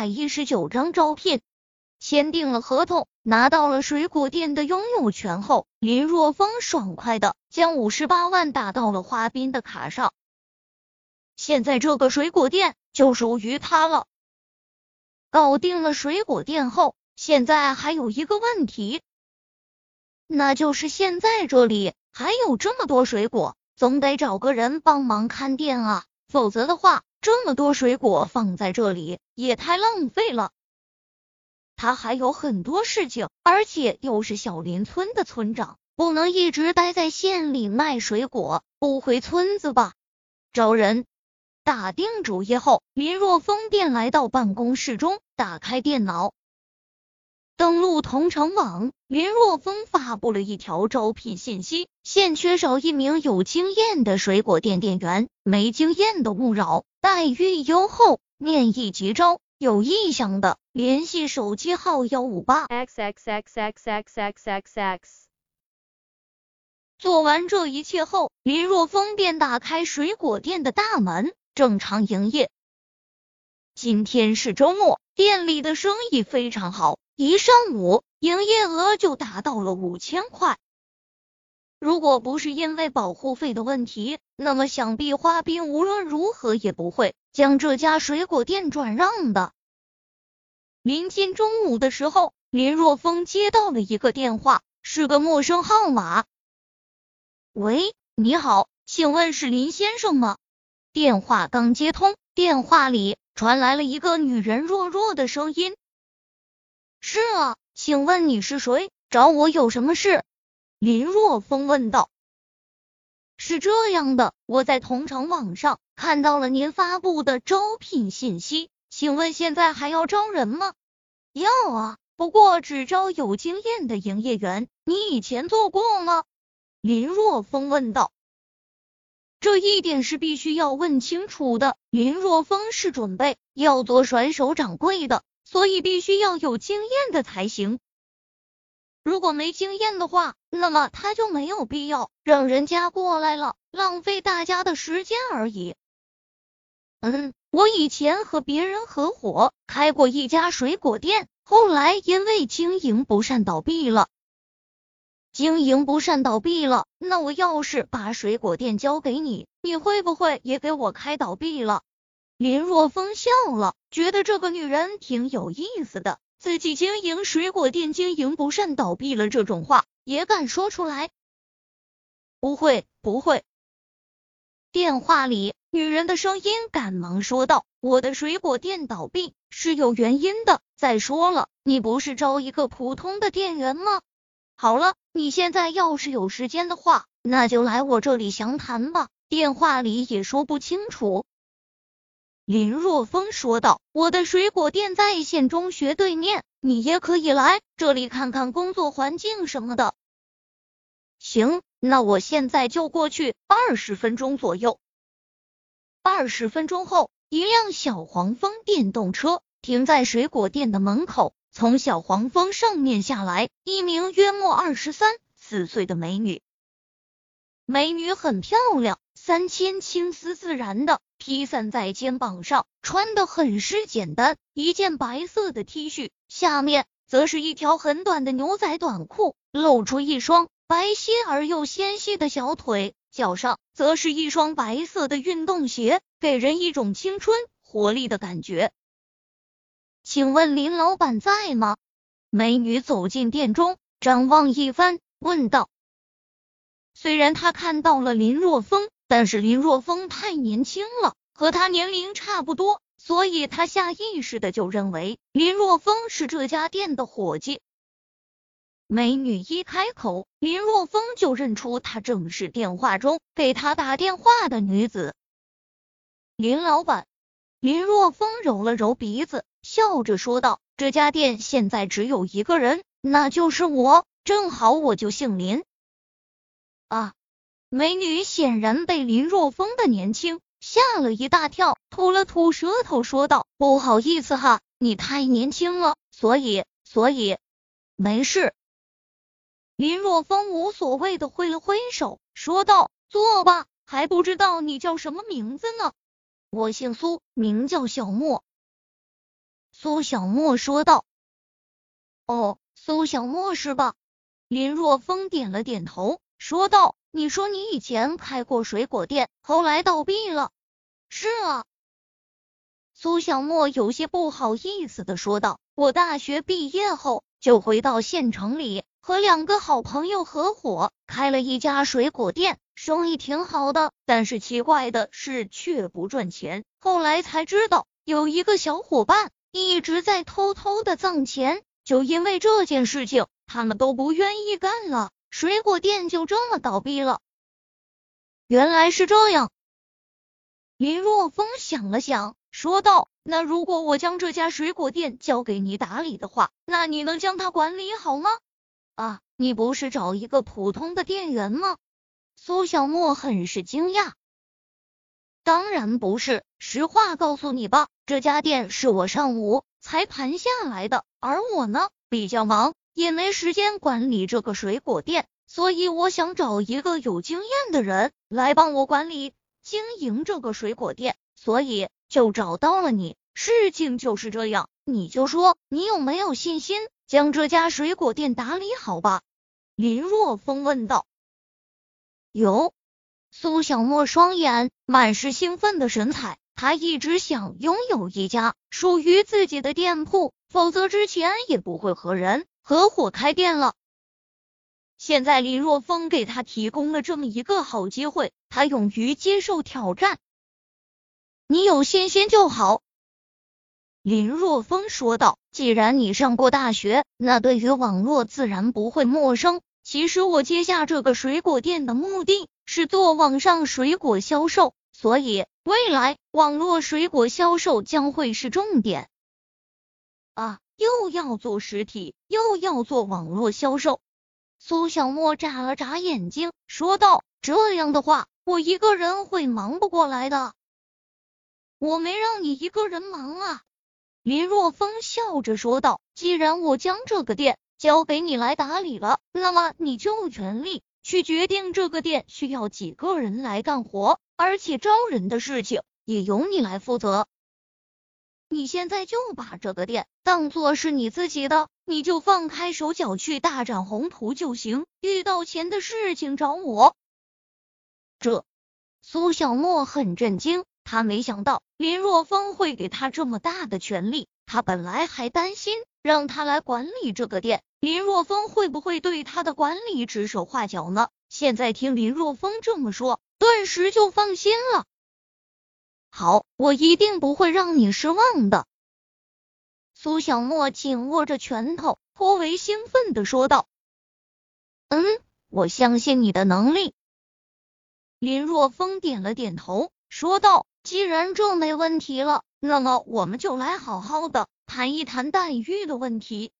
百一十九张招聘。签订了合同，拿到了水果店的拥有权后，林若风爽快的将五十八万打到了花斌的卡上。现在这个水果店就属于他了。搞定了水果店后，现在还有一个问题，那就是现在这里还有这么多水果，总得找个人帮忙看店啊，否则的话，这么多水果放在这里也太浪费了。他还有很多事情，而且又是小林村的村长，不能一直待在县里卖水果，不回村子吧？找人。打定主意后，林若风便来到办公室中，打开电脑，登录同城网。林若风发布了一条招聘信息：现缺少一名有经验的水果店店员，没经验的勿扰，待遇优厚，面议急招。有意向的，联系手机号幺五八 x x x x x x x x。做完这一切后，林若风便打开水果店的大门，正常营业。今天是周末，店里的生意非常好，一上午营业额就达到了五千块。如果不是因为保护费的问题，那么想必花冰无论如何也不会。将这家水果店转让的。临近中午的时候，林若风接到了一个电话，是个陌生号码。喂，你好，请问是林先生吗？电话刚接通，电话里传来了一个女人弱弱的声音。是啊，请问你是谁？找我有什么事？林若风问道。是这样的，我在同城网上看到了您发布的招聘信息，请问现在还要招人吗？要啊，不过只招有经验的营业员。你以前做过吗？林若风问道。这一点是必须要问清楚的。林若风是准备要做甩手掌柜的，所以必须要有经验的才行。如果没经验的话，那么他就没有必要让人家过来了，浪费大家的时间而已。嗯，我以前和别人合伙开过一家水果店，后来因为经营不善倒闭了。经营不善倒闭了，那我要是把水果店交给你，你会不会也给我开倒闭了？林若风笑了，觉得这个女人挺有意思的。自己经营水果店经营不善倒闭了，这种话也敢说出来？不会，不会。电话里女人的声音赶忙说道：“我的水果店倒闭是有原因的。再说了，你不是招一个普通的店员吗？好了，你现在要是有时间的话，那就来我这里详谈吧。电话里也说不清楚。”林若风说道：“我的水果店在县中学对面，你也可以来这里看看工作环境什么的。”行，那我现在就过去，二十分钟左右。二十分钟后，一辆小黄蜂电动车停在水果店的门口，从小黄蜂上面下来一名约莫二十三四岁的美女。美女很漂亮，三千青丝自然的。披散在肩膀上，穿的很是简单，一件白色的 T 恤，下面则是一条很短的牛仔短裤，露出一双白皙而又纤细的小腿，脚上则是一双白色的运动鞋，给人一种青春活力的感觉。请问林老板在吗？美女走进店中，张望一番，问道。虽然她看到了林若风。但是林若风太年轻了，和他年龄差不多，所以他下意识的就认为林若风是这家店的伙计。美女一开口，林若风就认出她正是电话中给他打电话的女子。林老板，林若风揉了揉鼻子，笑着说道：“这家店现在只有一个人，那就是我，正好我就姓林。”啊。美女显然被林若风的年轻吓了一大跳，吐了吐舌头说道：“不好意思哈，你太年轻了，所以所以没事。”林若风无所谓的挥了挥手，说道：“坐吧，还不知道你叫什么名字呢？我姓苏，名叫小莫。”苏小沫说道。哦，苏小沫是吧？林若风点了点头，说道：“你说你以前开过水果店，后来倒闭了。”是啊。苏小沫有些不好意思的说道：“我大学毕业后就回到县城里，和两个好朋友合伙开了一家水果店，生意挺好的。但是奇怪的是，却不赚钱。后来才知道，有一个小伙伴一直在偷偷的藏钱。”就因为这件事情，他们都不愿意干了，水果店就这么倒闭了。原来是这样。林若风想了想，说道：“那如果我将这家水果店交给你打理的话，那你能将它管理好吗？”啊，你不是找一个普通的店员吗？苏小沫很是惊讶。当然不是，实话告诉你吧，这家店是我上午。才盘下来的，而我呢比较忙，也没时间管理这个水果店，所以我想找一个有经验的人来帮我管理经营这个水果店，所以就找到了你。事情就是这样，你就说你有没有信心将这家水果店打理好吧？林若风问道。有，苏小沫双眼满是兴奋的神采。他一直想拥有一家属于自己的店铺，否则之前也不会和人合伙开店了。现在李若风给他提供了这么一个好机会，他勇于接受挑战。你有信心就好，林若风说道。既然你上过大学，那对于网络自然不会陌生。其实我接下这个水果店的目的是做网上水果销售。所以，未来网络水果销售将会是重点啊！又要做实体，又要做网络销售。苏小沫眨了眨眼睛，说道：“这样的话，我一个人会忙不过来的。”我没让你一个人忙啊！林若风笑着说道：“既然我将这个店交给你来打理了，那么你就有权利去决定这个店需要几个人来干活。”而且招人的事情也由你来负责。你现在就把这个店当做是你自己的，你就放开手脚去大展宏图就行。遇到钱的事情找我。这苏小沫很震惊，他没想到林若风会给他这么大的权利。他本来还担心让他来管理这个店，林若风会不会对他的管理指手画脚呢？现在听林若风这么说。顿时就放心了。好，我一定不会让你失望的。苏小沫紧握着拳头，颇为兴奋的说道：“嗯，我相信你的能力。”林若风点了点头，说道：“既然这没问题了，那么我们就来好好的谈一谈待遇的问题。”